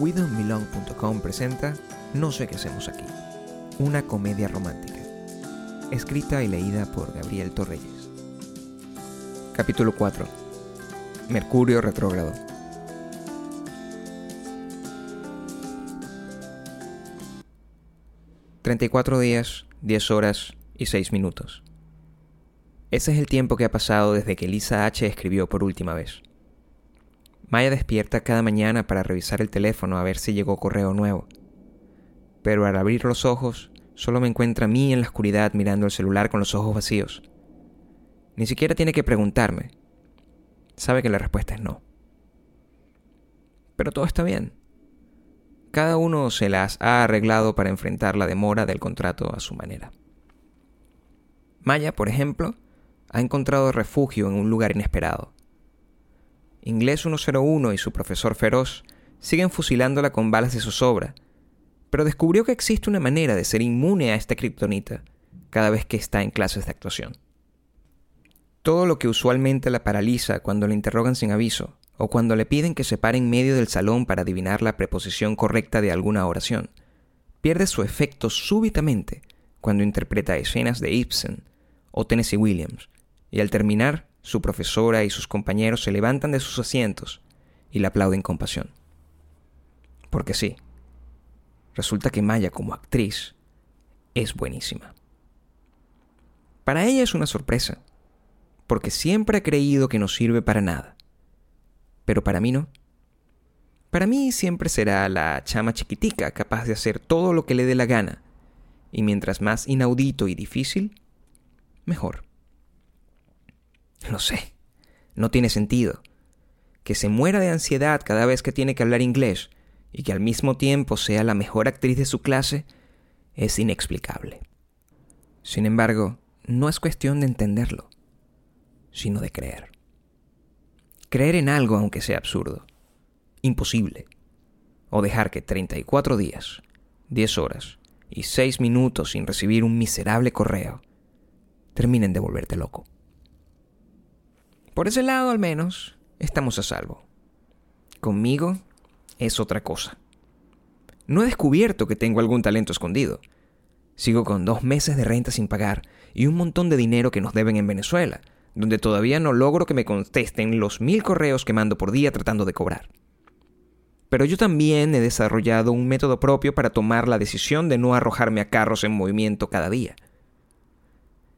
WeDon'tBelong.com presenta No sé qué hacemos aquí, una comedia romántica, escrita y leída por Gabriel Torreyes. Capítulo 4. Mercurio retrógrado. ...34 días, 10 horas y 6 minutos. Ese es el tiempo que ha pasado desde que Lisa H. escribió por última vez. Maya despierta cada mañana para revisar el teléfono a ver si llegó correo nuevo. Pero al abrir los ojos, solo me encuentra a mí en la oscuridad mirando el celular con los ojos vacíos. Ni siquiera tiene que preguntarme. Sabe que la respuesta es no. Pero todo está bien. Cada uno se las ha arreglado para enfrentar la demora del contrato a su manera. Maya, por ejemplo, ha encontrado refugio en un lugar inesperado. Inglés 101 y su profesor feroz siguen fusilándola con balas de zozobra, pero descubrió que existe una manera de ser inmune a esta kriptonita cada vez que está en clases de actuación. Todo lo que usualmente la paraliza cuando la interrogan sin aviso o cuando le piden que se pare en medio del salón para adivinar la preposición correcta de alguna oración, pierde su efecto súbitamente cuando interpreta escenas de Ibsen o Tennessee Williams, y al terminar su profesora y sus compañeros se levantan de sus asientos y la aplauden con pasión. Porque sí, resulta que Maya como actriz es buenísima. Para ella es una sorpresa, porque siempre ha creído que no sirve para nada. Pero para mí no. Para mí siempre será la chama chiquitica capaz de hacer todo lo que le dé la gana, y mientras más inaudito y difícil, mejor. No sé, no tiene sentido. Que se muera de ansiedad cada vez que tiene que hablar inglés y que al mismo tiempo sea la mejor actriz de su clase es inexplicable. Sin embargo, no es cuestión de entenderlo, sino de creer. Creer en algo aunque sea absurdo, imposible, o dejar que 34 días, 10 horas y 6 minutos sin recibir un miserable correo terminen de volverte loco. Por ese lado al menos, estamos a salvo. Conmigo es otra cosa. No he descubierto que tengo algún talento escondido. Sigo con dos meses de renta sin pagar y un montón de dinero que nos deben en Venezuela, donde todavía no logro que me contesten los mil correos que mando por día tratando de cobrar. Pero yo también he desarrollado un método propio para tomar la decisión de no arrojarme a carros en movimiento cada día.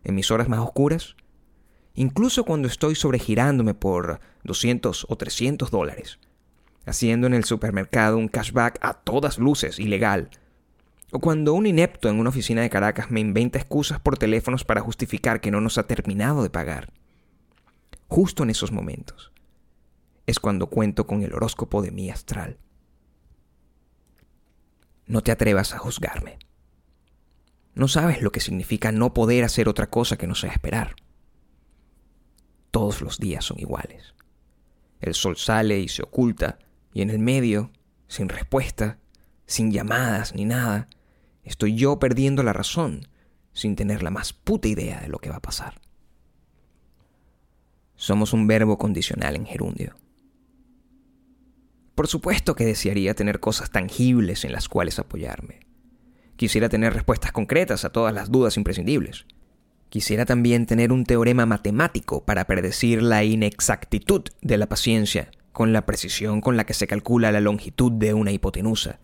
En mis horas más oscuras, incluso cuando estoy sobregirándome por 200 o 300 dólares, haciendo en el supermercado un cashback a todas luces ilegal, o cuando un inepto en una oficina de Caracas me inventa excusas por teléfonos para justificar que no nos ha terminado de pagar. Justo en esos momentos es cuando cuento con el horóscopo de mi astral. No te atrevas a juzgarme. No sabes lo que significa no poder hacer otra cosa que no sea esperar todos los días son iguales. El sol sale y se oculta, y en el medio, sin respuesta, sin llamadas ni nada, estoy yo perdiendo la razón, sin tener la más puta idea de lo que va a pasar. Somos un verbo condicional en gerundio. Por supuesto que desearía tener cosas tangibles en las cuales apoyarme. Quisiera tener respuestas concretas a todas las dudas imprescindibles. Quisiera también tener un teorema matemático para predecir la inexactitud de la paciencia con la precisión con la que se calcula la longitud de una hipotenusa.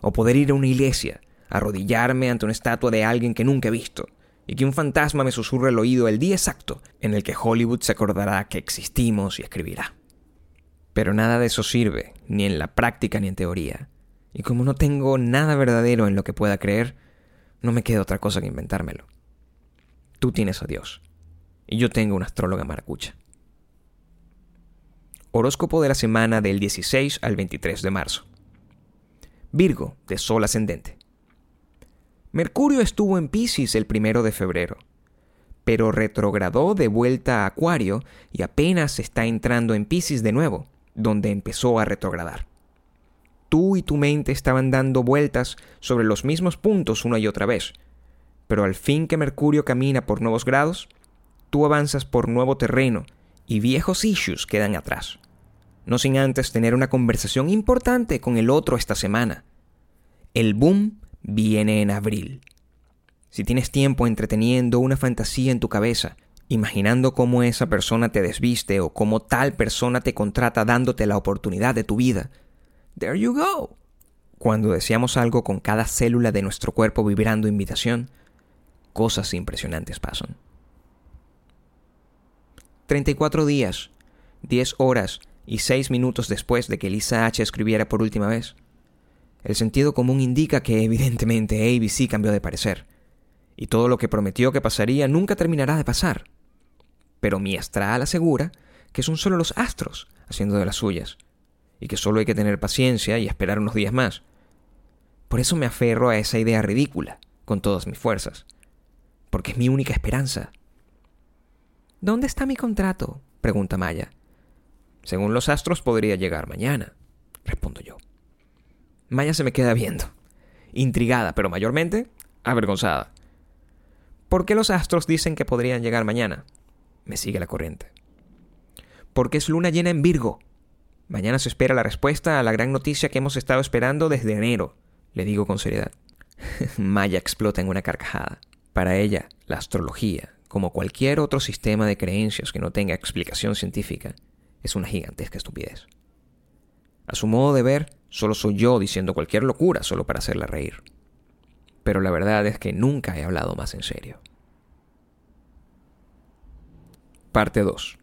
O poder ir a una iglesia, arrodillarme ante una estatua de alguien que nunca he visto, y que un fantasma me susurre al oído el día exacto en el que Hollywood se acordará que existimos y escribirá. Pero nada de eso sirve, ni en la práctica ni en teoría. Y como no tengo nada verdadero en lo que pueda creer, no me queda otra cosa que inventármelo. Tú tienes a Dios. Y yo tengo una astróloga maracucha. Horóscopo de la semana del 16 al 23 de marzo. Virgo, de Sol ascendente. Mercurio estuvo en Pisces el primero de febrero, pero retrogradó de vuelta a Acuario y apenas está entrando en Pisces de nuevo, donde empezó a retrogradar. Tú y tu mente estaban dando vueltas sobre los mismos puntos una y otra vez, pero al fin que Mercurio camina por nuevos grados, tú avanzas por nuevo terreno y viejos issues quedan atrás. no sin antes tener una conversación importante con el otro esta semana. El boom viene en abril. Si tienes tiempo entreteniendo una fantasía en tu cabeza, imaginando cómo esa persona te desviste o cómo tal persona te contrata dándote la oportunidad de tu vida, there you go. Cuando deseamos algo con cada célula de nuestro cuerpo vibrando invitación, cosas impresionantes pasan. 34 días, 10 horas y 6 minutos después de que Lisa H. escribiera por última vez, el sentido común indica que evidentemente ABC cambió de parecer, y todo lo que prometió que pasaría nunca terminará de pasar. Pero mi astral asegura que son solo los astros haciendo de las suyas, y que solo hay que tener paciencia y esperar unos días más. Por eso me aferro a esa idea ridícula, con todas mis fuerzas, porque es mi única esperanza. ¿Dónde está mi contrato? pregunta Maya. Según los astros podría llegar mañana, respondo yo. Maya se me queda viendo, intrigada, pero mayormente avergonzada. ¿Por qué los astros dicen que podrían llegar mañana? Me sigue la corriente. Porque es luna llena en Virgo. Mañana se espera la respuesta a la gran noticia que hemos estado esperando desde enero, le digo con seriedad. Maya explota en una carcajada. Para ella, la astrología, como cualquier otro sistema de creencias que no tenga explicación científica, es una gigantesca estupidez. A su modo de ver, solo soy yo diciendo cualquier locura solo para hacerla reír. Pero la verdad es que nunca he hablado más en serio. Parte 2.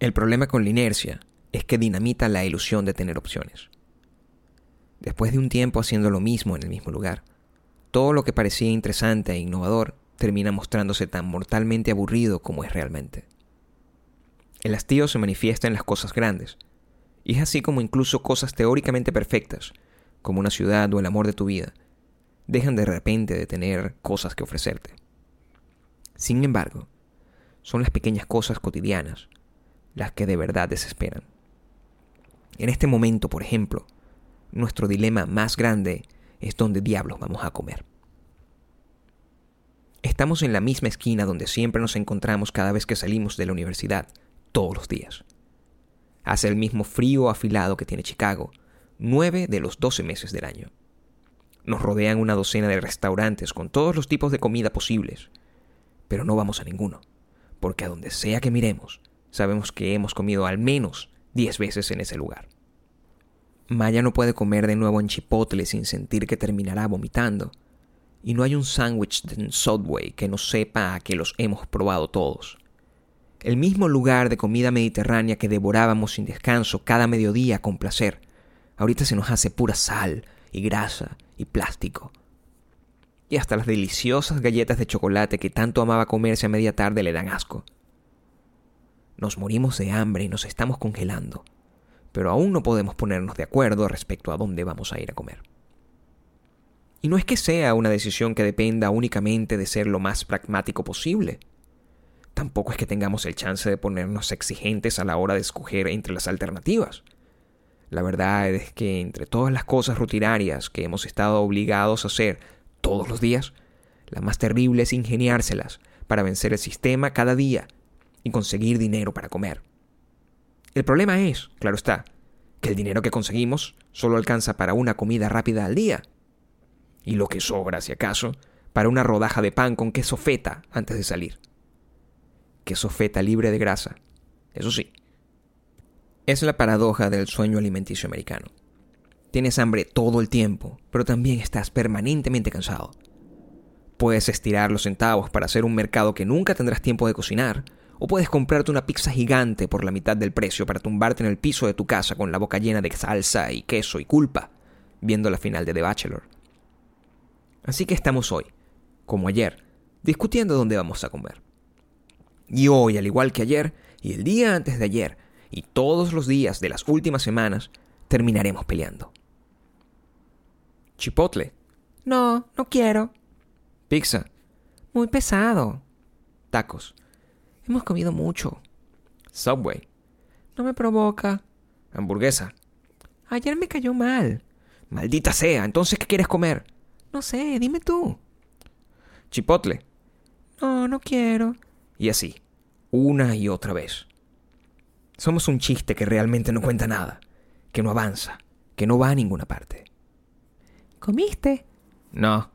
El problema con la inercia es que dinamita la ilusión de tener opciones. Después de un tiempo haciendo lo mismo en el mismo lugar, todo lo que parecía interesante e innovador termina mostrándose tan mortalmente aburrido como es realmente. El hastío se manifiesta en las cosas grandes, y es así como incluso cosas teóricamente perfectas, como una ciudad o el amor de tu vida, dejan de repente de tener cosas que ofrecerte. Sin embargo, son las pequeñas cosas cotidianas las que de verdad desesperan. En este momento, por ejemplo, nuestro dilema más grande es dónde diablos vamos a comer. Estamos en la misma esquina donde siempre nos encontramos cada vez que salimos de la universidad, todos los días. Hace el mismo frío afilado que tiene Chicago, nueve de los doce meses del año. Nos rodean una docena de restaurantes con todos los tipos de comida posibles, pero no vamos a ninguno, porque a donde sea que miremos, sabemos que hemos comido al menos diez veces en ese lugar. Maya no puede comer de nuevo en Chipotle sin sentir que terminará vomitando, y no hay un sándwich en Subway que no sepa a que los hemos probado todos el mismo lugar de comida mediterránea que devorábamos sin descanso cada mediodía con placer, ahorita se nos hace pura sal y grasa y plástico. Y hasta las deliciosas galletas de chocolate que tanto amaba comerse a media tarde le dan asco. Nos morimos de hambre y nos estamos congelando, pero aún no podemos ponernos de acuerdo respecto a dónde vamos a ir a comer. Y no es que sea una decisión que dependa únicamente de ser lo más pragmático posible tampoco es que tengamos el chance de ponernos exigentes a la hora de escoger entre las alternativas. La verdad es que entre todas las cosas rutinarias que hemos estado obligados a hacer todos los días, la más terrible es ingeniárselas para vencer el sistema cada día y conseguir dinero para comer. El problema es, claro está, que el dinero que conseguimos solo alcanza para una comida rápida al día. Y lo que sobra, si acaso, para una rodaja de pan con queso feta antes de salir queso feta libre de grasa. Eso sí. Es la paradoja del sueño alimenticio americano. Tienes hambre todo el tiempo, pero también estás permanentemente cansado. Puedes estirar los centavos para hacer un mercado que nunca tendrás tiempo de cocinar, o puedes comprarte una pizza gigante por la mitad del precio para tumbarte en el piso de tu casa con la boca llena de salsa y queso y culpa, viendo la final de The Bachelor. Así que estamos hoy, como ayer, discutiendo dónde vamos a comer. Y hoy, al igual que ayer, y el día antes de ayer, y todos los días de las últimas semanas, terminaremos peleando. Chipotle. No, no quiero. Pizza. Muy pesado. Tacos. Hemos comido mucho. Subway. No me provoca. Hamburguesa. Ayer me cayó mal. Maldita sea, entonces ¿qué quieres comer? No sé, dime tú. Chipotle. No, no quiero. Y así, una y otra vez. Somos un chiste que realmente no cuenta nada, que no avanza, que no va a ninguna parte. ¿Comiste? No.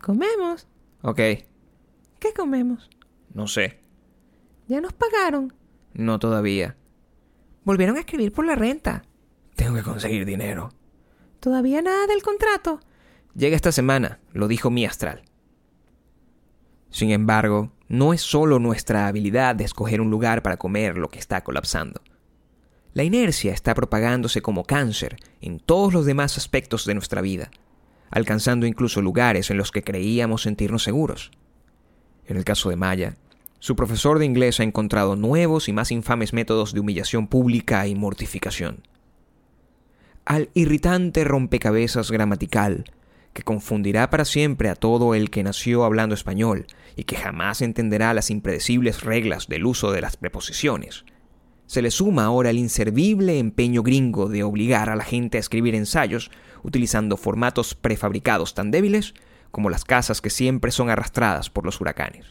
¿Comemos? Ok. ¿Qué comemos? No sé. ¿Ya nos pagaron? No todavía. ¿Volvieron a escribir por la renta? Tengo que conseguir dinero. ¿Todavía nada del contrato? Llega esta semana, lo dijo mi astral. Sin embargo, no es solo nuestra habilidad de escoger un lugar para comer lo que está colapsando. La inercia está propagándose como cáncer en todos los demás aspectos de nuestra vida, alcanzando incluso lugares en los que creíamos sentirnos seguros. En el caso de Maya, su profesor de inglés ha encontrado nuevos y más infames métodos de humillación pública y mortificación. Al irritante rompecabezas gramatical, que confundirá para siempre a todo el que nació hablando español y que jamás entenderá las impredecibles reglas del uso de las preposiciones. Se le suma ahora el inservible empeño gringo de obligar a la gente a escribir ensayos utilizando formatos prefabricados tan débiles como las casas que siempre son arrastradas por los huracanes.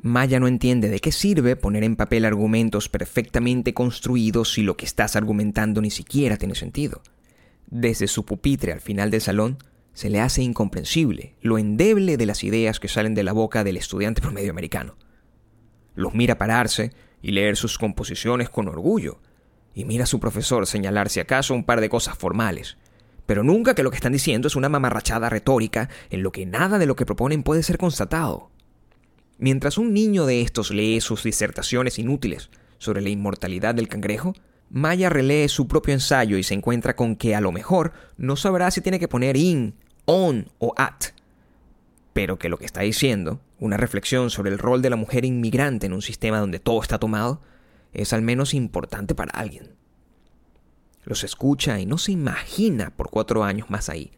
Maya no entiende de qué sirve poner en papel argumentos perfectamente construidos si lo que estás argumentando ni siquiera tiene sentido. Desde su pupitre al final del salón, se le hace incomprensible lo endeble de las ideas que salen de la boca del estudiante promedio americano. Los mira pararse y leer sus composiciones con orgullo, y mira a su profesor señalar si acaso un par de cosas formales, pero nunca que lo que están diciendo es una mamarrachada retórica en lo que nada de lo que proponen puede ser constatado. Mientras un niño de estos lee sus disertaciones inútiles sobre la inmortalidad del cangrejo, Maya relee su propio ensayo y se encuentra con que a lo mejor no sabrá si tiene que poner in on o at. Pero que lo que está diciendo, una reflexión sobre el rol de la mujer inmigrante en un sistema donde todo está tomado, es al menos importante para alguien. Los escucha y no se imagina por cuatro años más ahí,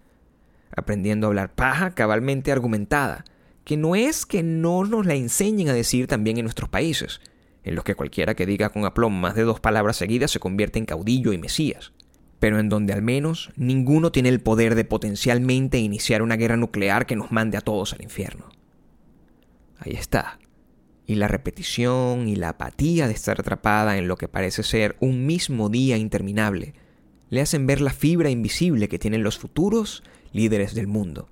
aprendiendo a hablar paja cabalmente argumentada, que no es que no nos la enseñen a decir también en nuestros países, en los que cualquiera que diga con aplomo más de dos palabras seguidas se convierte en caudillo y mesías pero en donde al menos ninguno tiene el poder de potencialmente iniciar una guerra nuclear que nos mande a todos al infierno. Ahí está. Y la repetición y la apatía de estar atrapada en lo que parece ser un mismo día interminable le hacen ver la fibra invisible que tienen los futuros líderes del mundo,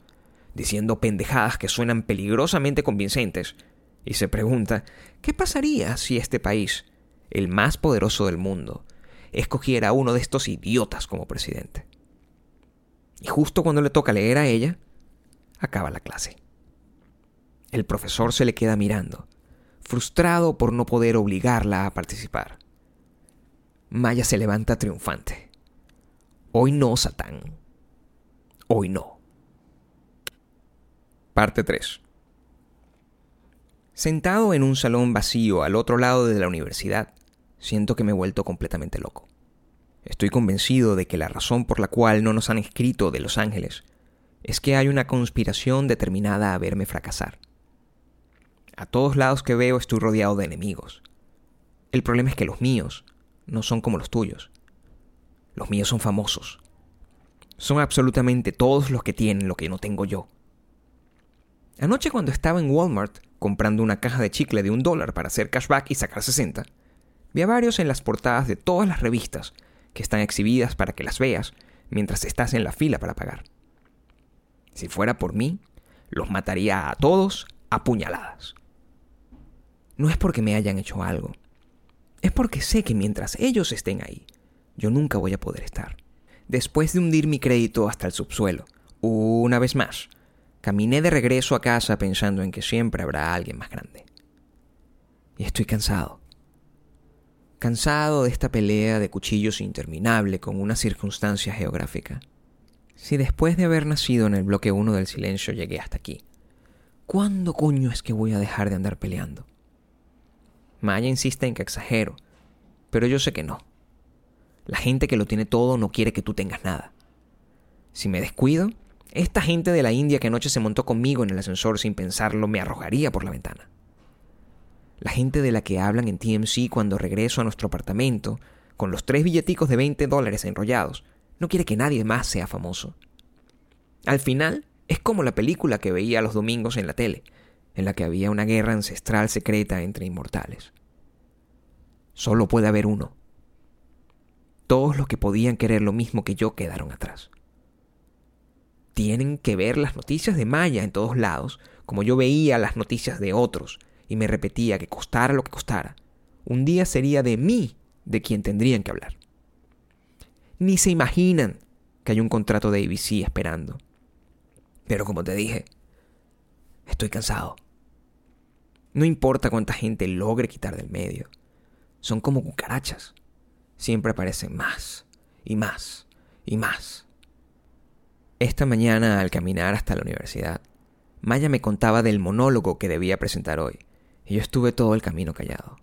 diciendo pendejadas que suenan peligrosamente convincentes, y se pregunta, ¿qué pasaría si este país, el más poderoso del mundo, escogiera a uno de estos idiotas como presidente. Y justo cuando le toca leer a ella, acaba la clase. El profesor se le queda mirando, frustrado por no poder obligarla a participar. Maya se levanta triunfante. Hoy no, Satán. Hoy no. Parte 3. Sentado en un salón vacío al otro lado de la universidad, siento que me he vuelto completamente loco. Estoy convencido de que la razón por la cual no nos han escrito de Los Ángeles es que hay una conspiración determinada a verme fracasar. A todos lados que veo estoy rodeado de enemigos. El problema es que los míos no son como los tuyos. Los míos son famosos. Son absolutamente todos los que tienen lo que no tengo yo. Anoche cuando estaba en Walmart comprando una caja de chicle de un dólar para hacer cashback y sacar 60, Vi a varios en las portadas de todas las revistas que están exhibidas para que las veas mientras estás en la fila para pagar. Si fuera por mí, los mataría a todos a puñaladas. No es porque me hayan hecho algo, es porque sé que mientras ellos estén ahí, yo nunca voy a poder estar. Después de hundir mi crédito hasta el subsuelo, una vez más, caminé de regreso a casa pensando en que siempre habrá alguien más grande. Y estoy cansado cansado de esta pelea de cuchillos interminable con una circunstancia geográfica. Si después de haber nacido en el bloque 1 del silencio llegué hasta aquí, ¿cuándo coño es que voy a dejar de andar peleando? Maya insiste en que exagero, pero yo sé que no. La gente que lo tiene todo no quiere que tú tengas nada. Si me descuido, esta gente de la India que anoche se montó conmigo en el ascensor sin pensarlo me arrojaría por la ventana la gente de la que hablan en TMC cuando regreso a nuestro apartamento, con los tres billeticos de 20 dólares enrollados, no quiere que nadie más sea famoso. Al final, es como la película que veía los domingos en la tele, en la que había una guerra ancestral secreta entre inmortales. Solo puede haber uno, todos los que podían querer lo mismo que yo quedaron atrás. Tienen que ver las noticias de Maya en todos lados, como yo veía las noticias de otros, y me repetía que costara lo que costara. Un día sería de mí de quien tendrían que hablar. Ni se imaginan que hay un contrato de ABC esperando. Pero como te dije, estoy cansado. No importa cuánta gente logre quitar del medio. Son como cucarachas. Siempre aparecen más y más y más. Esta mañana, al caminar hasta la universidad, Maya me contaba del monólogo que debía presentar hoy, y yo estuve todo el camino callado.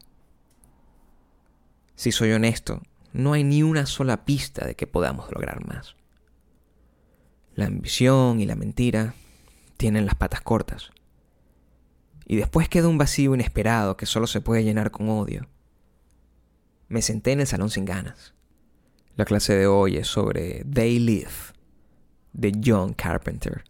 Si soy honesto, no hay ni una sola pista de que podamos lograr más. La ambición y la mentira tienen las patas cortas. Y después queda un vacío inesperado que solo se puede llenar con odio. Me senté en el salón sin ganas. La clase de hoy es sobre They Live, de John Carpenter.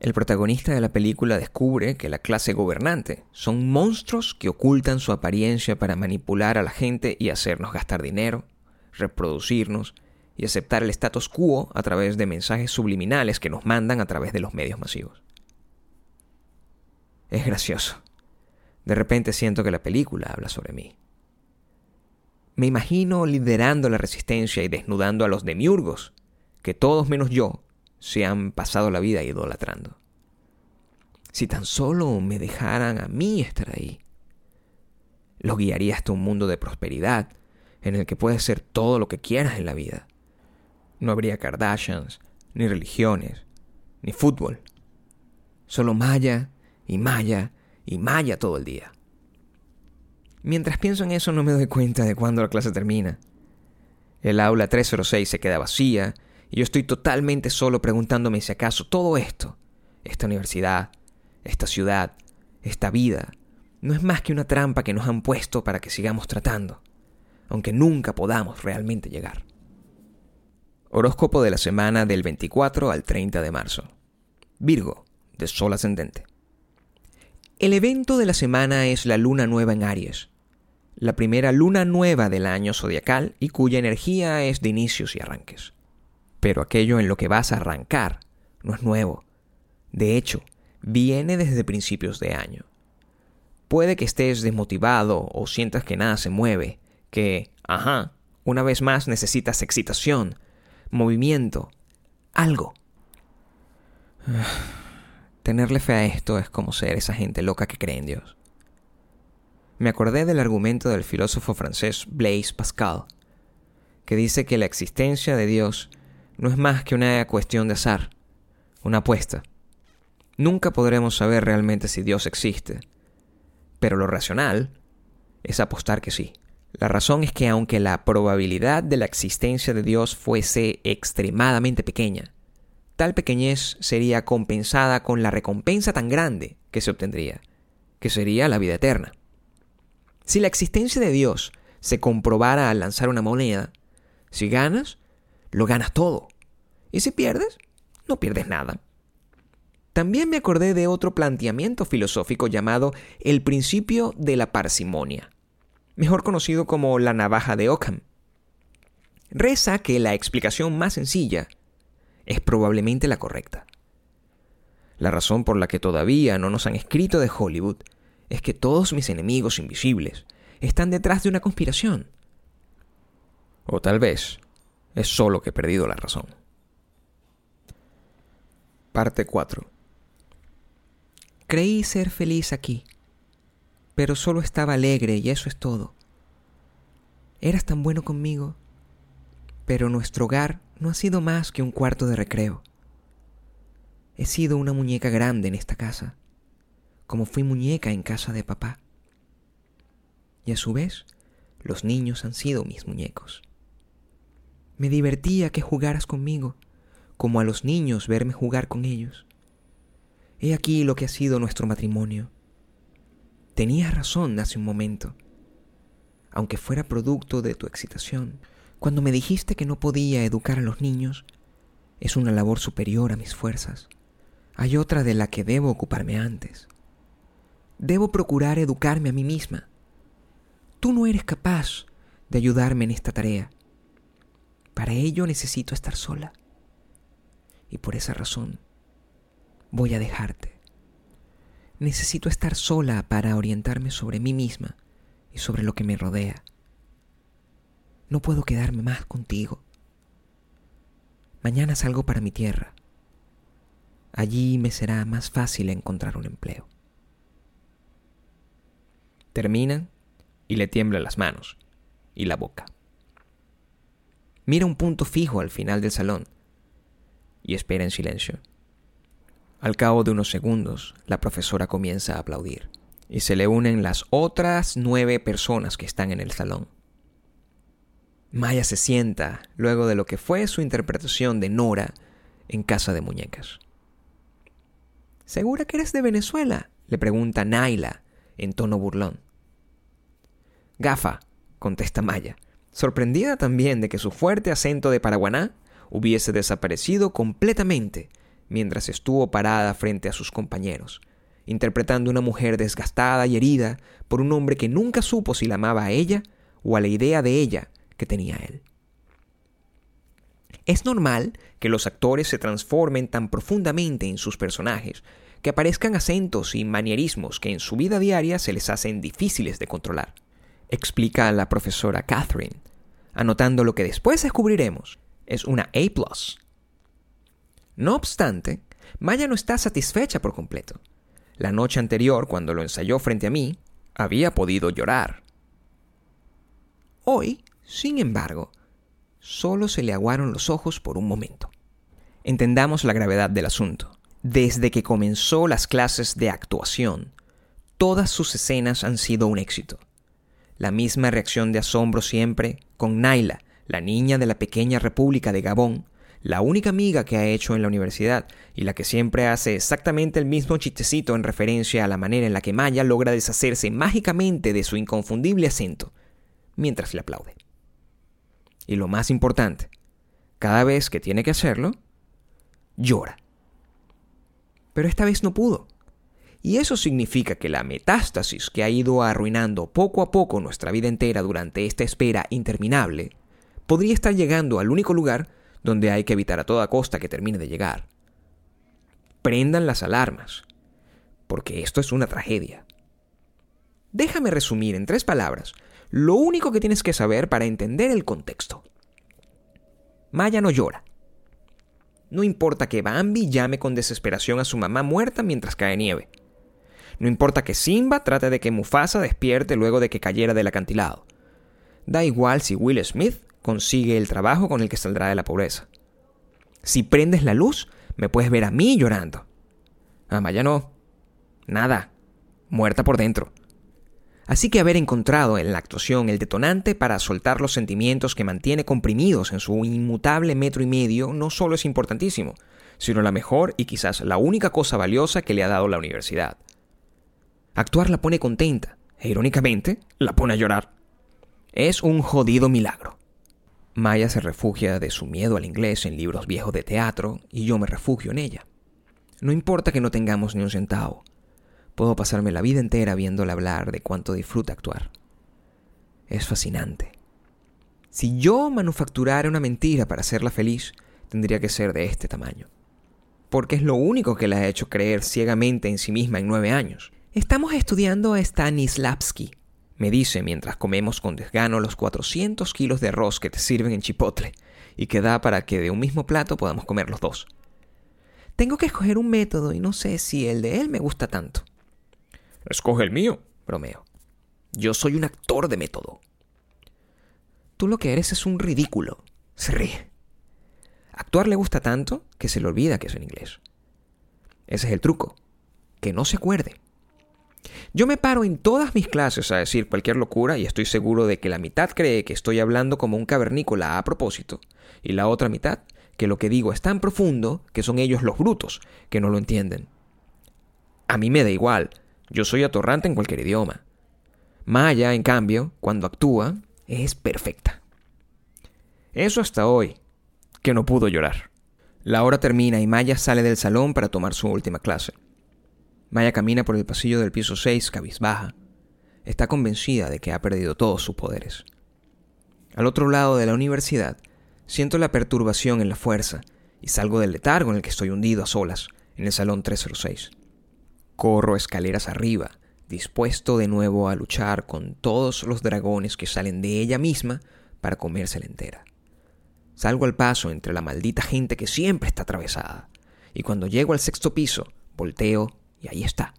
El protagonista de la película descubre que la clase gobernante son monstruos que ocultan su apariencia para manipular a la gente y hacernos gastar dinero, reproducirnos y aceptar el status quo a través de mensajes subliminales que nos mandan a través de los medios masivos. Es gracioso. De repente siento que la película habla sobre mí. Me imagino liderando la resistencia y desnudando a los demiurgos, que todos menos yo se han pasado la vida idolatrando. Si tan solo me dejaran a mí estar ahí, los guiaría hasta un mundo de prosperidad en el que puedes ser todo lo que quieras en la vida. No habría Kardashians, ni religiones, ni fútbol. Solo Maya y Maya y Maya todo el día. Mientras pienso en eso no me doy cuenta de cuándo la clase termina. El aula 306 se queda vacía y yo estoy totalmente solo preguntándome si acaso todo esto, esta universidad, esta ciudad, esta vida, no es más que una trampa que nos han puesto para que sigamos tratando, aunque nunca podamos realmente llegar. Horóscopo de la semana del 24 al 30 de marzo. Virgo, de Sol ascendente. El evento de la semana es la luna nueva en Aries, la primera luna nueva del año zodiacal y cuya energía es de inicios y arranques. Pero aquello en lo que vas a arrancar no es nuevo. De hecho, viene desde principios de año. Puede que estés desmotivado o sientas que nada se mueve, que, ajá, una vez más necesitas excitación, movimiento, algo. Tenerle fe a esto es como ser esa gente loca que cree en Dios. Me acordé del argumento del filósofo francés Blaise Pascal, que dice que la existencia de Dios no es más que una cuestión de azar, una apuesta. Nunca podremos saber realmente si Dios existe, pero lo racional es apostar que sí. La razón es que aunque la probabilidad de la existencia de Dios fuese extremadamente pequeña, tal pequeñez sería compensada con la recompensa tan grande que se obtendría, que sería la vida eterna. Si la existencia de Dios se comprobara al lanzar una moneda, si ganas, lo ganas todo. Y si pierdes, no pierdes nada. También me acordé de otro planteamiento filosófico llamado el principio de la parsimonia, mejor conocido como la navaja de Ockham. Reza que la explicación más sencilla es probablemente la correcta. La razón por la que todavía no nos han escrito de Hollywood es que todos mis enemigos invisibles están detrás de una conspiración. O tal vez es solo que he perdido la razón. Parte 4 Creí ser feliz aquí, pero solo estaba alegre y eso es todo. Eras tan bueno conmigo, pero nuestro hogar no ha sido más que un cuarto de recreo. He sido una muñeca grande en esta casa, como fui muñeca en casa de papá. Y a su vez, los niños han sido mis muñecos. Me divertía que jugaras conmigo, como a los niños verme jugar con ellos. He aquí lo que ha sido nuestro matrimonio. Tenías razón hace un momento, aunque fuera producto de tu excitación. Cuando me dijiste que no podía educar a los niños, es una labor superior a mis fuerzas. Hay otra de la que debo ocuparme antes. Debo procurar educarme a mí misma. Tú no eres capaz de ayudarme en esta tarea Para ello necesito estar sola. Y por esa razón voy a dejarte. Necesito estar sola para orientarme sobre mí misma y sobre lo que me rodea. No puedo quedarme más contigo. Mañana salgo para mi tierra. Allí me será más fácil encontrar un empleo. Termina y le tiembla las manos y la boca. Mira un punto fijo al final del salón y espera en silencio. Al cabo de unos segundos, la profesora comienza a aplaudir y se le unen las otras nueve personas que están en el salón. Maya se sienta luego de lo que fue su interpretación de Nora en Casa de Muñecas. ¿Segura que eres de Venezuela? le pregunta Naila en tono burlón. Gafa, contesta Maya, sorprendida también de que su fuerte acento de Paraguaná hubiese desaparecido completamente mientras estuvo parada frente a sus compañeros, interpretando una mujer desgastada y herida por un hombre que nunca supo si la amaba a ella o a la idea de ella que tenía él. Es normal que los actores se transformen tan profundamente en sus personajes que aparezcan acentos y manierismos que en su vida diaria se les hacen difíciles de controlar, explica la profesora Catherine, anotando lo que después descubriremos es una A no obstante, Maya no está satisfecha por completo. La noche anterior, cuando lo ensayó frente a mí, había podido llorar. Hoy, sin embargo, solo se le aguaron los ojos por un momento. Entendamos la gravedad del asunto. Desde que comenzó las clases de actuación, todas sus escenas han sido un éxito. La misma reacción de asombro siempre con Naila, la niña de la pequeña república de Gabón, la única amiga que ha hecho en la universidad y la que siempre hace exactamente el mismo chistecito en referencia a la manera en la que Maya logra deshacerse mágicamente de su inconfundible acento, mientras le aplaude. Y lo más importante, cada vez que tiene que hacerlo, llora. Pero esta vez no pudo. Y eso significa que la metástasis que ha ido arruinando poco a poco nuestra vida entera durante esta espera interminable, podría estar llegando al único lugar donde hay que evitar a toda costa que termine de llegar. Prendan las alarmas, porque esto es una tragedia. Déjame resumir en tres palabras lo único que tienes que saber para entender el contexto. Maya no llora. No importa que Bambi llame con desesperación a su mamá muerta mientras cae nieve. No importa que Simba trate de que Mufasa despierte luego de que cayera del acantilado. Da igual si Will Smith consigue el trabajo con el que saldrá de la pobreza. Si prendes la luz, me puedes ver a mí llorando. A Maya no. Nada. Muerta por dentro. Así que haber encontrado en la actuación el detonante para soltar los sentimientos que mantiene comprimidos en su inmutable metro y medio no solo es importantísimo, sino la mejor y quizás la única cosa valiosa que le ha dado la universidad. Actuar la pone contenta, e irónicamente, la pone a llorar. Es un jodido milagro. Maya se refugia de su miedo al inglés en libros viejos de teatro y yo me refugio en ella. No importa que no tengamos ni un centavo. Puedo pasarme la vida entera viéndola hablar de cuánto disfruta actuar. Es fascinante. Si yo manufacturara una mentira para hacerla feliz, tendría que ser de este tamaño. Porque es lo único que la ha hecho creer ciegamente en sí misma en nueve años. Estamos estudiando a Stanislavski, me dice mientras comemos con desgano los 400 kilos de arroz que te sirven en Chipotle y que da para que de un mismo plato podamos comer los dos. Tengo que escoger un método y no sé si el de él me gusta tanto. Escoge el mío, bromeo. Yo soy un actor de método. Tú lo que eres es un ridículo. Se ríe. Actuar le gusta tanto que se le olvida que es en inglés. Ese es el truco. Que no se acuerde. Yo me paro en todas mis clases a decir cualquier locura y estoy seguro de que la mitad cree que estoy hablando como un cavernícola a propósito y la otra mitad que lo que digo es tan profundo que son ellos los brutos que no lo entienden. A mí me da igual, yo soy atorrante en cualquier idioma. Maya, en cambio, cuando actúa, es perfecta. Eso hasta hoy, que no pudo llorar. La hora termina y Maya sale del salón para tomar su última clase. Maya camina por el pasillo del piso 6 cabizbaja. Está convencida de que ha perdido todos sus poderes. Al otro lado de la universidad Siento la perturbación en la fuerza y salgo del letargo en el que estoy hundido a solas, en el salón 306. Corro escaleras arriba, dispuesto de nuevo a luchar con todos los dragones que salen de ella misma para comérsela entera. Salgo al paso entre la maldita gente que siempre está atravesada, y cuando llego al sexto piso, volteo y ahí está.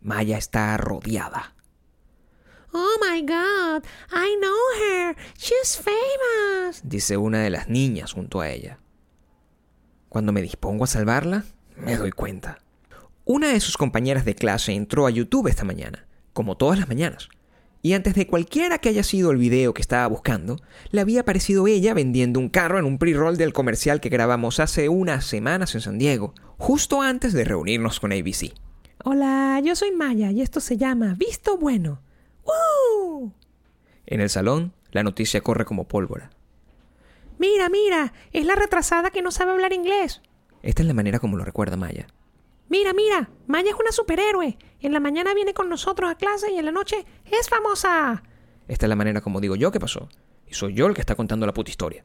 Maya está rodeada. Oh my god, I know her. She's famous, dice una de las niñas junto a ella. Cuando me dispongo a salvarla, me doy cuenta. Una de sus compañeras de clase entró a YouTube esta mañana, como todas las mañanas, y antes de cualquiera que haya sido el video que estaba buscando, le había aparecido ella vendiendo un carro en un pre-roll del comercial que grabamos hace unas semanas en San Diego, justo antes de reunirnos con ABC. Hola, yo soy Maya y esto se llama Visto Bueno. ¡Woo! En el salón, la noticia corre como pólvora. Mira, mira, es la retrasada que no sabe hablar inglés. Esta es la manera como lo recuerda Maya. Mira, mira, Maya es una superhéroe. En la mañana viene con nosotros a clase y en la noche es famosa. Esta es la manera como digo yo que pasó. Y soy yo el que está contando la puta historia.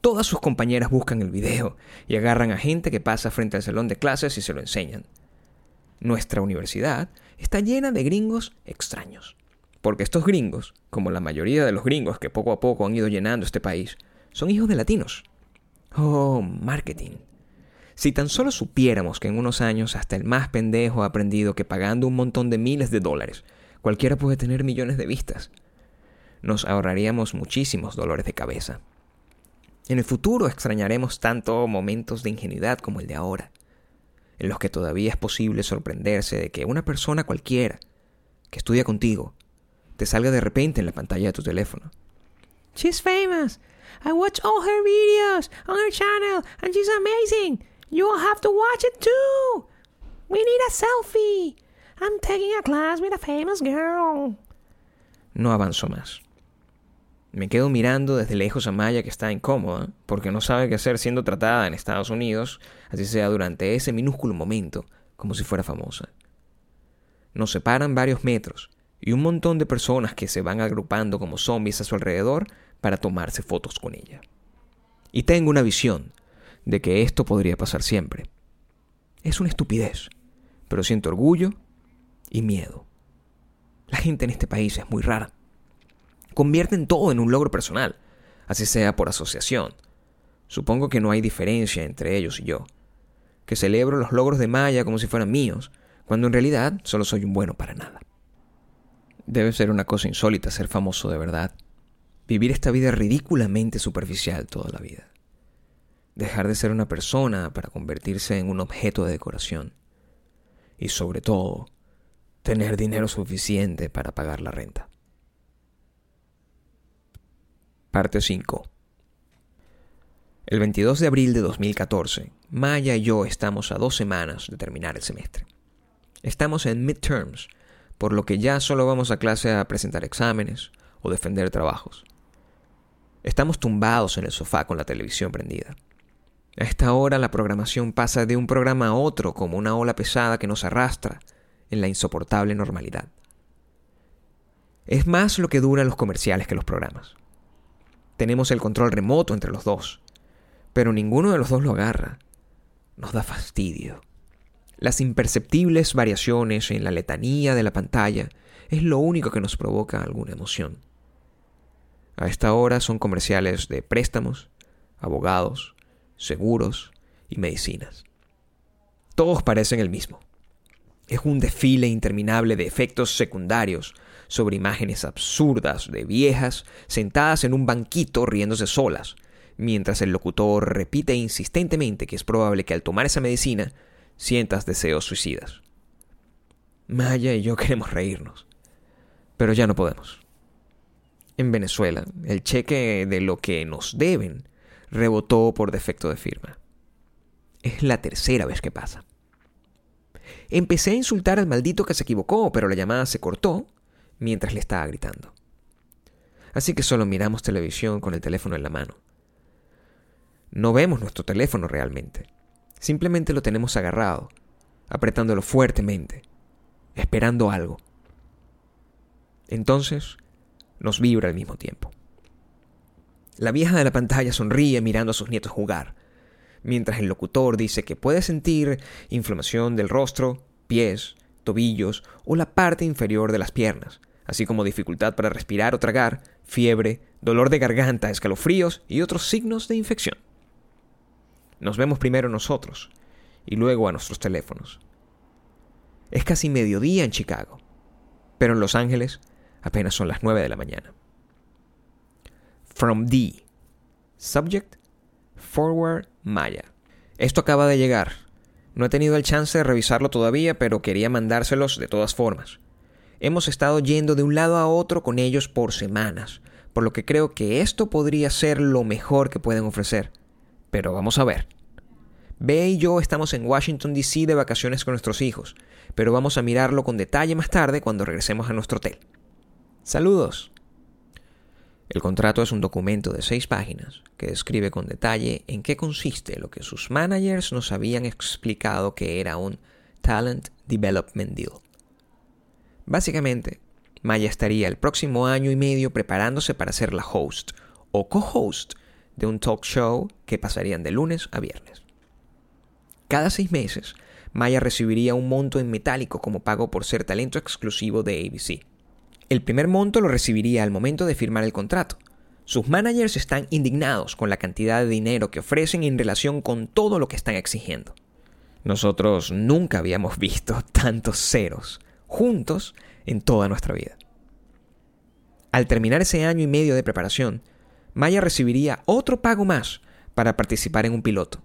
Todas sus compañeras buscan el video y agarran a gente que pasa frente al salón de clases y se lo enseñan. Nuestra universidad está llena de gringos extraños. Porque estos gringos, como la mayoría de los gringos que poco a poco han ido llenando este país, son hijos de latinos. Oh, marketing. Si tan solo supiéramos que en unos años hasta el más pendejo ha aprendido que pagando un montón de miles de dólares, cualquiera puede tener millones de vistas, nos ahorraríamos muchísimos dolores de cabeza. En el futuro extrañaremos tanto momentos de ingenuidad como el de ahora, en los que todavía es posible sorprenderse de que una persona cualquiera que estudia contigo te salga de repente en la pantalla de tu teléfono. She's famous. I watch all her videos on her channel and she's amazing. You'll have to watch it too. We need a selfie. I'm taking a class with a famous girl. No avanzo más. Me quedo mirando desde lejos a Maya que está incómoda, porque no sabe qué hacer siendo tratada en Estados Unidos, así sea durante ese minúsculo momento, como si fuera famosa. Nos separan varios metros, y un montón de personas que se van agrupando como zombies a su alrededor para tomarse fotos con ella. Y tengo una visión de que esto podría pasar siempre. Es una estupidez, pero siento orgullo y miedo. La gente en este país es muy rara. Convierten todo en un logro personal, así sea por asociación. Supongo que no hay diferencia entre ellos y yo, que celebro los logros de Maya como si fueran míos, cuando en realidad solo soy un bueno para nada. Debe ser una cosa insólita ser famoso de verdad. Vivir esta vida ridículamente superficial toda la vida dejar de ser una persona para convertirse en un objeto de decoración. Y sobre todo, tener dinero suficiente para pagar la renta. Parte 5 El 22 de abril de 2014, Maya y yo estamos a dos semanas de terminar el semestre. Estamos en midterms, por lo que ya solo vamos a clase a presentar exámenes o defender trabajos. Estamos tumbados en el sofá con la televisión prendida. A esta hora la programación pasa de un programa a otro como una ola pesada que nos arrastra en la insoportable normalidad. Es más lo que duran los comerciales que los programas. Tenemos el control remoto entre los dos, pero ninguno de los dos lo agarra. Nos da fastidio. Las imperceptibles variaciones en la letanía de la pantalla es lo único que nos provoca alguna emoción. A esta hora son comerciales de préstamos, abogados, seguros y medicinas. Todos parecen el mismo. Es un desfile interminable de efectos secundarios sobre imágenes absurdas de viejas sentadas en un banquito riéndose solas, mientras el locutor repite insistentemente que es probable que al tomar esa medicina sientas deseos suicidas. Maya y yo queremos reírnos, pero ya no podemos. En Venezuela, el cheque de lo que nos deben rebotó por defecto de firma. Es la tercera vez que pasa. Empecé a insultar al maldito que se equivocó, pero la llamada se cortó mientras le estaba gritando. Así que solo miramos televisión con el teléfono en la mano. No vemos nuestro teléfono realmente. Simplemente lo tenemos agarrado, apretándolo fuertemente, esperando algo. Entonces, nos vibra al mismo tiempo. La vieja de la pantalla sonríe mirando a sus nietos jugar, mientras el locutor dice que puede sentir inflamación del rostro, pies, tobillos o la parte inferior de las piernas, así como dificultad para respirar o tragar, fiebre, dolor de garganta, escalofríos y otros signos de infección. Nos vemos primero nosotros y luego a nuestros teléfonos. Es casi mediodía en Chicago, pero en Los Ángeles apenas son las 9 de la mañana. From D. Subject Forward Maya. Esto acaba de llegar. No he tenido el chance de revisarlo todavía, pero quería mandárselos de todas formas. Hemos estado yendo de un lado a otro con ellos por semanas, por lo que creo que esto podría ser lo mejor que pueden ofrecer. Pero vamos a ver. Bea y yo estamos en Washington, D.C. de vacaciones con nuestros hijos, pero vamos a mirarlo con detalle más tarde cuando regresemos a nuestro hotel. Saludos. El contrato es un documento de seis páginas que describe con detalle en qué consiste lo que sus managers nos habían explicado que era un Talent Development Deal. Básicamente, Maya estaría el próximo año y medio preparándose para ser la host o co-host de un talk show que pasarían de lunes a viernes. Cada seis meses, Maya recibiría un monto en metálico como pago por ser talento exclusivo de ABC. El primer monto lo recibiría al momento de firmar el contrato. Sus managers están indignados con la cantidad de dinero que ofrecen en relación con todo lo que están exigiendo. Nosotros nunca habíamos visto tantos ceros juntos en toda nuestra vida. Al terminar ese año y medio de preparación, Maya recibiría otro pago más para participar en un piloto.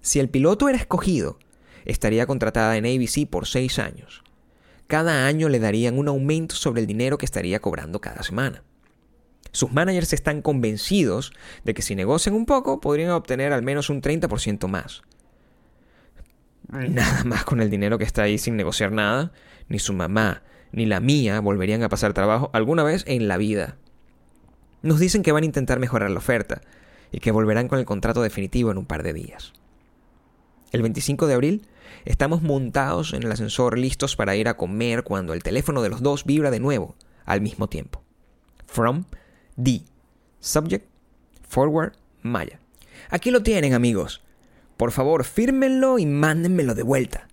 Si el piloto era escogido, estaría contratada en ABC por seis años cada año le darían un aumento sobre el dinero que estaría cobrando cada semana. Sus managers están convencidos de que si negocian un poco podrían obtener al menos un 30% más. Nada más con el dinero que está ahí sin negociar nada, ni su mamá ni la mía volverían a pasar trabajo alguna vez en la vida. Nos dicen que van a intentar mejorar la oferta y que volverán con el contrato definitivo en un par de días. El 25 de abril Estamos montados en el ascensor listos para ir a comer cuando el teléfono de los dos vibra de nuevo, al mismo tiempo. From D. Subject Forward Maya. Aquí lo tienen, amigos. Por favor, fírmenlo y mándenmelo de vuelta.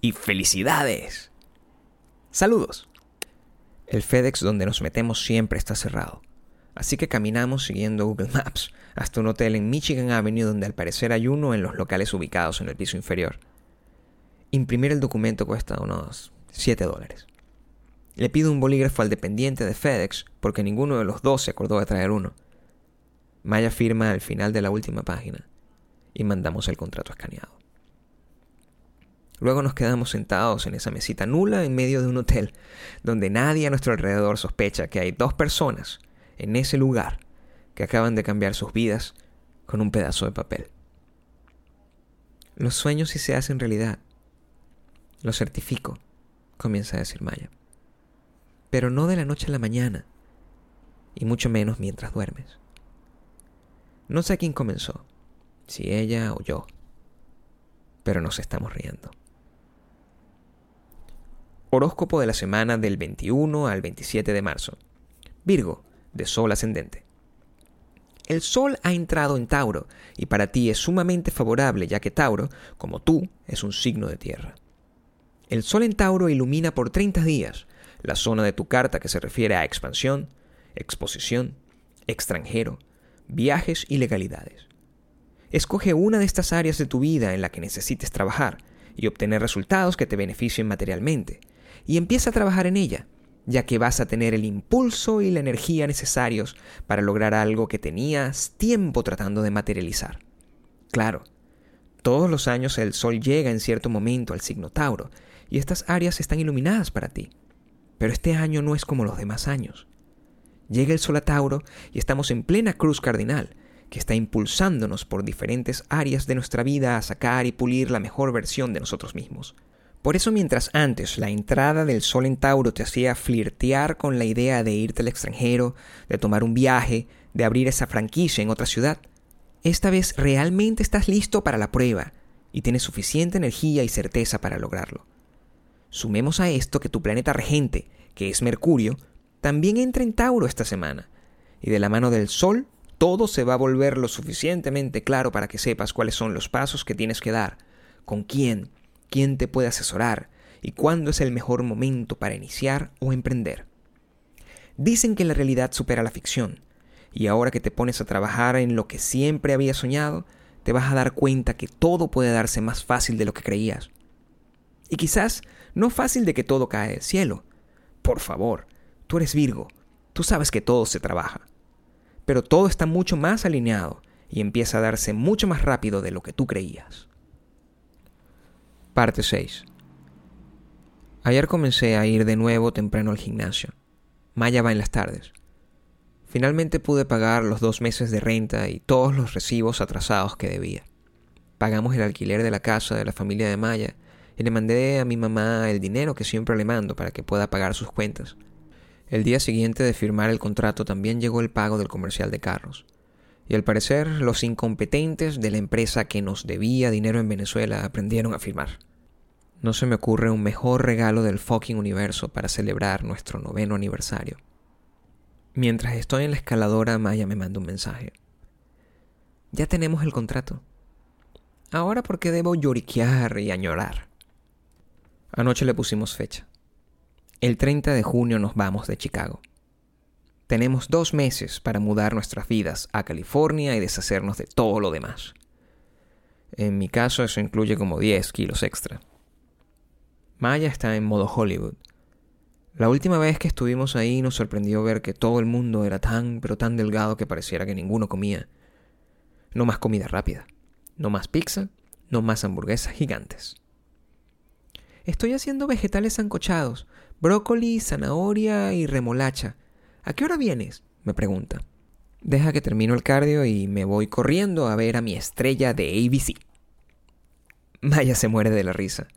Y felicidades. Saludos. El FedEx donde nos metemos siempre está cerrado. Así que caminamos siguiendo Google Maps hasta un hotel en Michigan Avenue donde al parecer hay uno en los locales ubicados en el piso inferior. Imprimir el documento cuesta unos 7 dólares. Le pido un bolígrafo al dependiente de FedEx porque ninguno de los dos se acordó de traer uno. Maya firma al final de la última página y mandamos el contrato escaneado. Luego nos quedamos sentados en esa mesita nula en medio de un hotel donde nadie a nuestro alrededor sospecha que hay dos personas en ese lugar que acaban de cambiar sus vidas con un pedazo de papel. Los sueños sí se hacen realidad. Lo certifico, comienza a decir Maya. Pero no de la noche a la mañana, y mucho menos mientras duermes. No sé quién comenzó, si ella o yo, pero nos estamos riendo. Horóscopo de la semana del 21 al 27 de marzo. Virgo, de Sol ascendente. El Sol ha entrado en Tauro y para ti es sumamente favorable ya que Tauro, como tú, es un signo de tierra. El Sol en Tauro ilumina por 30 días la zona de tu carta que se refiere a expansión, exposición, extranjero, viajes y legalidades. Escoge una de estas áreas de tu vida en la que necesites trabajar y obtener resultados que te beneficien materialmente, y empieza a trabajar en ella, ya que vas a tener el impulso y la energía necesarios para lograr algo que tenías tiempo tratando de materializar. Claro, todos los años el Sol llega en cierto momento al signo Tauro, y estas áreas están iluminadas para ti. Pero este año no es como los demás años. Llega el Sol a Tauro y estamos en plena cruz cardinal, que está impulsándonos por diferentes áreas de nuestra vida a sacar y pulir la mejor versión de nosotros mismos. Por eso mientras antes la entrada del Sol en Tauro te hacía flirtear con la idea de irte al extranjero, de tomar un viaje, de abrir esa franquicia en otra ciudad, esta vez realmente estás listo para la prueba y tienes suficiente energía y certeza para lograrlo. Sumemos a esto que tu planeta regente, que es Mercurio, también entra en Tauro esta semana, y de la mano del Sol todo se va a volver lo suficientemente claro para que sepas cuáles son los pasos que tienes que dar, con quién, quién te puede asesorar y cuándo es el mejor momento para iniciar o emprender. Dicen que la realidad supera la ficción, y ahora que te pones a trabajar en lo que siempre habías soñado, te vas a dar cuenta que todo puede darse más fácil de lo que creías. Y quizás no fácil de que todo cae del cielo. Por favor, tú eres Virgo, tú sabes que todo se trabaja. Pero todo está mucho más alineado y empieza a darse mucho más rápido de lo que tú creías. Parte 6. Ayer comencé a ir de nuevo temprano al gimnasio. Maya va en las tardes. Finalmente pude pagar los dos meses de renta y todos los recibos atrasados que debía. Pagamos el alquiler de la casa de la familia de Maya y le mandé a mi mamá el dinero que siempre le mando para que pueda pagar sus cuentas. El día siguiente de firmar el contrato también llegó el pago del comercial de carros. Y al parecer los incompetentes de la empresa que nos debía dinero en Venezuela aprendieron a firmar. No se me ocurre un mejor regalo del fucking universo para celebrar nuestro noveno aniversario. Mientras estoy en la escaladora, Maya me manda un mensaje. Ya tenemos el contrato. Ahora, ¿por qué debo lloriquear y añorar? Anoche le pusimos fecha. El 30 de junio nos vamos de Chicago. Tenemos dos meses para mudar nuestras vidas a California y deshacernos de todo lo demás. En mi caso eso incluye como 10 kilos extra. Maya está en modo Hollywood la última vez que estuvimos ahí nos sorprendió ver que todo el mundo era tan, pero tan delgado que pareciera que ninguno comía. No más comida rápida. No más pizza. No más hamburguesas gigantes. Estoy haciendo vegetales sancochados, brócoli, zanahoria y remolacha. ¿A qué hora vienes? me pregunta. Deja que termino el cardio y me voy corriendo a ver a mi estrella de ABC. Maya se muere de la risa.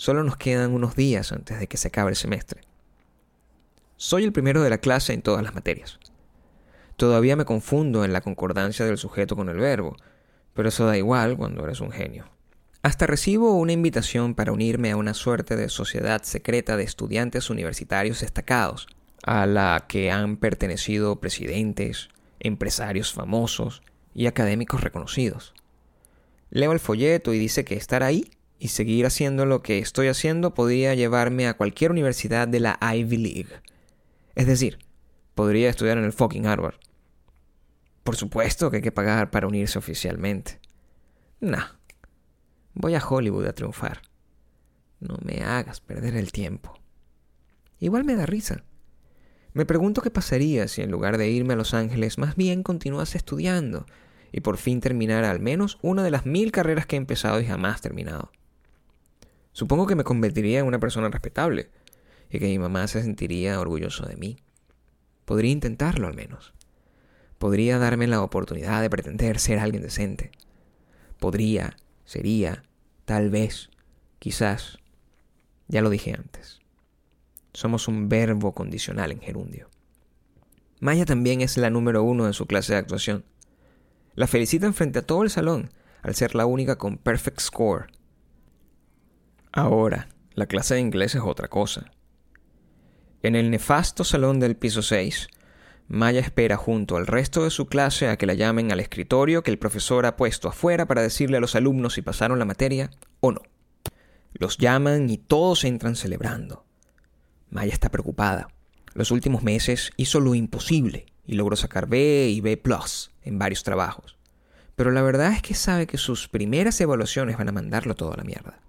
Solo nos quedan unos días antes de que se acabe el semestre. Soy el primero de la clase en todas las materias. Todavía me confundo en la concordancia del sujeto con el verbo, pero eso da igual cuando eres un genio. Hasta recibo una invitación para unirme a una suerte de sociedad secreta de estudiantes universitarios destacados, a la que han pertenecido presidentes, empresarios famosos y académicos reconocidos. Leo el folleto y dice que estar ahí y seguir haciendo lo que estoy haciendo podría llevarme a cualquier universidad de la Ivy League. Es decir, podría estudiar en el fucking Harvard. Por supuesto que hay que pagar para unirse oficialmente. Nah. Voy a Hollywood a triunfar. No me hagas perder el tiempo. Igual me da risa. Me pregunto qué pasaría si en lugar de irme a Los Ángeles más bien continuase estudiando y por fin terminara al menos una de las mil carreras que he empezado y jamás terminado. Supongo que me convertiría en una persona respetable y que mi mamá se sentiría orgulloso de mí. Podría intentarlo al menos. Podría darme la oportunidad de pretender ser alguien decente. Podría, sería, tal vez, quizás. Ya lo dije antes. Somos un verbo condicional en gerundio. Maya también es la número uno en su clase de actuación. La felicitan frente a todo el salón al ser la única con perfect score Ahora, la clase de inglés es otra cosa. En el nefasto salón del piso 6, Maya espera junto al resto de su clase a que la llamen al escritorio que el profesor ha puesto afuera para decirle a los alumnos si pasaron la materia o no. Los llaman y todos entran celebrando. Maya está preocupada. Los últimos meses hizo lo imposible y logró sacar B y B en varios trabajos. Pero la verdad es que sabe que sus primeras evaluaciones van a mandarlo todo a la mierda.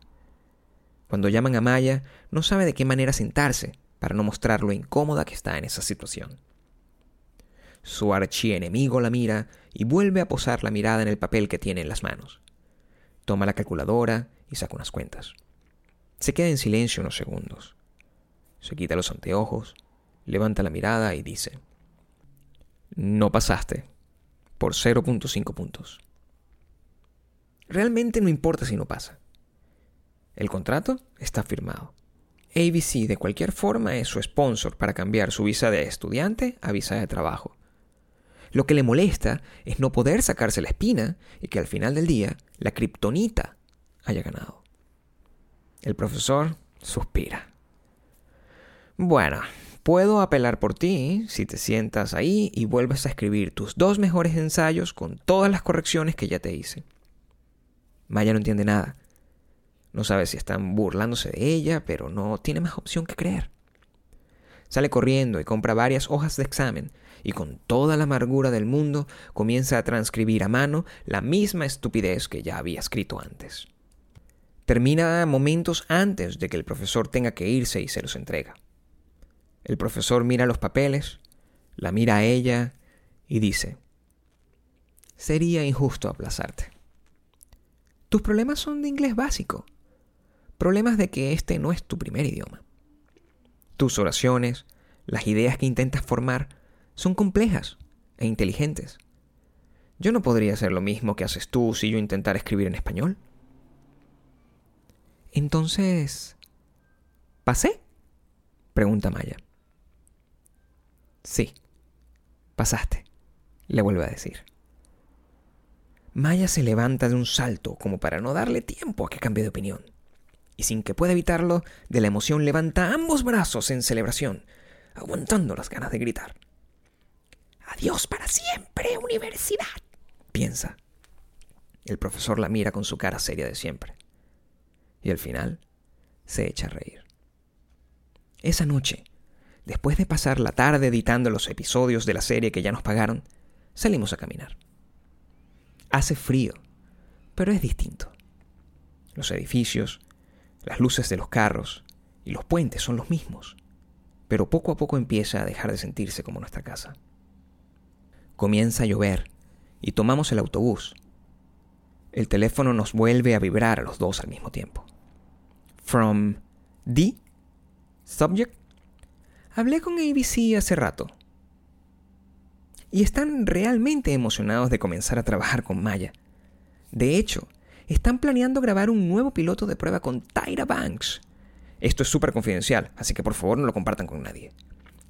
Cuando llaman a Maya, no sabe de qué manera sentarse para no mostrar lo incómoda que está en esa situación. Su archienemigo la mira y vuelve a posar la mirada en el papel que tiene en las manos. Toma la calculadora y saca unas cuentas. Se queda en silencio unos segundos. Se quita los anteojos, levanta la mirada y dice, No pasaste, por 0.5 puntos. Realmente no importa si no pasa. El contrato está firmado. ABC de cualquier forma es su sponsor para cambiar su visa de estudiante a visa de trabajo. Lo que le molesta es no poder sacarse la espina y que al final del día la kriptonita haya ganado. El profesor suspira. Bueno, Puedo apelar por ti si te sientas ahí y vuelves a escribir tus dos mejores ensayos con todas las correcciones que ya te hice. Maya no entiende nada. No sabe si están burlándose de ella, pero no tiene más opción que creer. Sale corriendo y compra varias hojas de examen y con toda la amargura del mundo comienza a transcribir a mano la misma estupidez que ya había escrito antes. Termina momentos antes de que el profesor tenga que irse y se los entrega. El profesor mira los papeles, la mira a ella y dice, sería injusto aplazarte. Tus problemas son de inglés básico, problemas de que este no es tu primer idioma. Tus oraciones, las ideas que intentas formar, son complejas e inteligentes. Yo no podría hacer lo mismo que haces tú si yo intentara escribir en español. Entonces, ¿pasé? Pregunta Maya. Sí, pasaste, le vuelve a decir. Maya se levanta de un salto como para no darle tiempo a que cambie de opinión. Y sin que pueda evitarlo, de la emoción levanta ambos brazos en celebración, aguantando las ganas de gritar. Adiós para siempre, universidad, piensa. El profesor la mira con su cara seria de siempre. Y al final se echa a reír. Esa noche, después de pasar la tarde editando los episodios de la serie que ya nos pagaron, salimos a caminar. Hace frío, pero es distinto. Los edificios, las luces de los carros y los puentes son los mismos, pero poco a poco empieza a dejar de sentirse como nuestra casa. Comienza a llover y tomamos el autobús. El teléfono nos vuelve a vibrar a los dos al mismo tiempo. From D Subject Hablé con ABC hace rato. Y están realmente emocionados de comenzar a trabajar con Maya. De hecho, están planeando grabar un nuevo piloto de prueba con Tyra Banks. Esto es súper confidencial, así que por favor no lo compartan con nadie.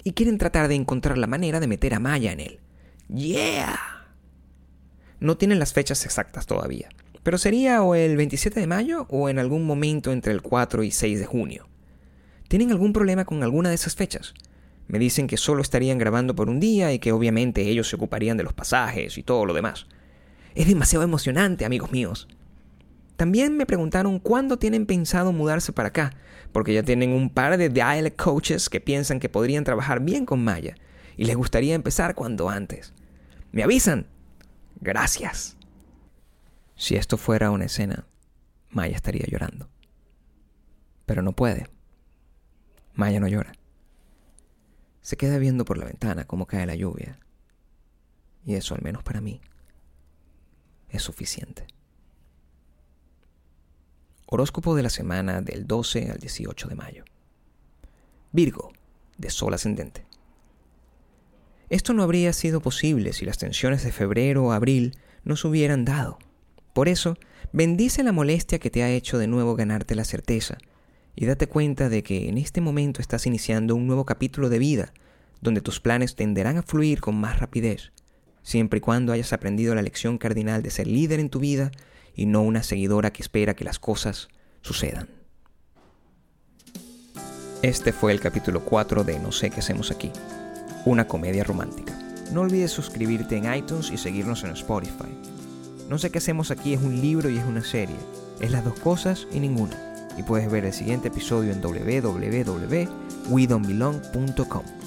Y quieren tratar de encontrar la manera de meter a Maya en él. ¡Yeah! No tienen las fechas exactas todavía, pero sería o el 27 de mayo o en algún momento entre el 4 y 6 de junio. ¿Tienen algún problema con alguna de esas fechas? Me dicen que solo estarían grabando por un día y que obviamente ellos se ocuparían de los pasajes y todo lo demás. Es demasiado emocionante, amigos míos. También me preguntaron cuándo tienen pensado mudarse para acá, porque ya tienen un par de dialect coaches que piensan que podrían trabajar bien con Maya y les gustaría empezar cuando antes. ¿Me avisan? Gracias. Si esto fuera una escena, Maya estaría llorando. Pero no puede. Maya no llora. Se queda viendo por la ventana cómo cae la lluvia. Y eso, al menos para mí, es suficiente. Horóscopo de la semana del 12 al 18 de mayo. Virgo, de Sol ascendente. Esto no habría sido posible si las tensiones de febrero o abril no se hubieran dado. Por eso, bendice la molestia que te ha hecho de nuevo ganarte la certeza y date cuenta de que en este momento estás iniciando un nuevo capítulo de vida, donde tus planes tenderán a fluir con más rapidez, siempre y cuando hayas aprendido la lección cardinal de ser líder en tu vida y no una seguidora que espera que las cosas sucedan. Este fue el capítulo 4 de No sé qué hacemos aquí, una comedia romántica. No olvides suscribirte en iTunes y seguirnos en Spotify. No sé qué hacemos aquí es un libro y es una serie. Es las dos cosas y ninguna y puedes ver el siguiente episodio en www.wedonbelong.com.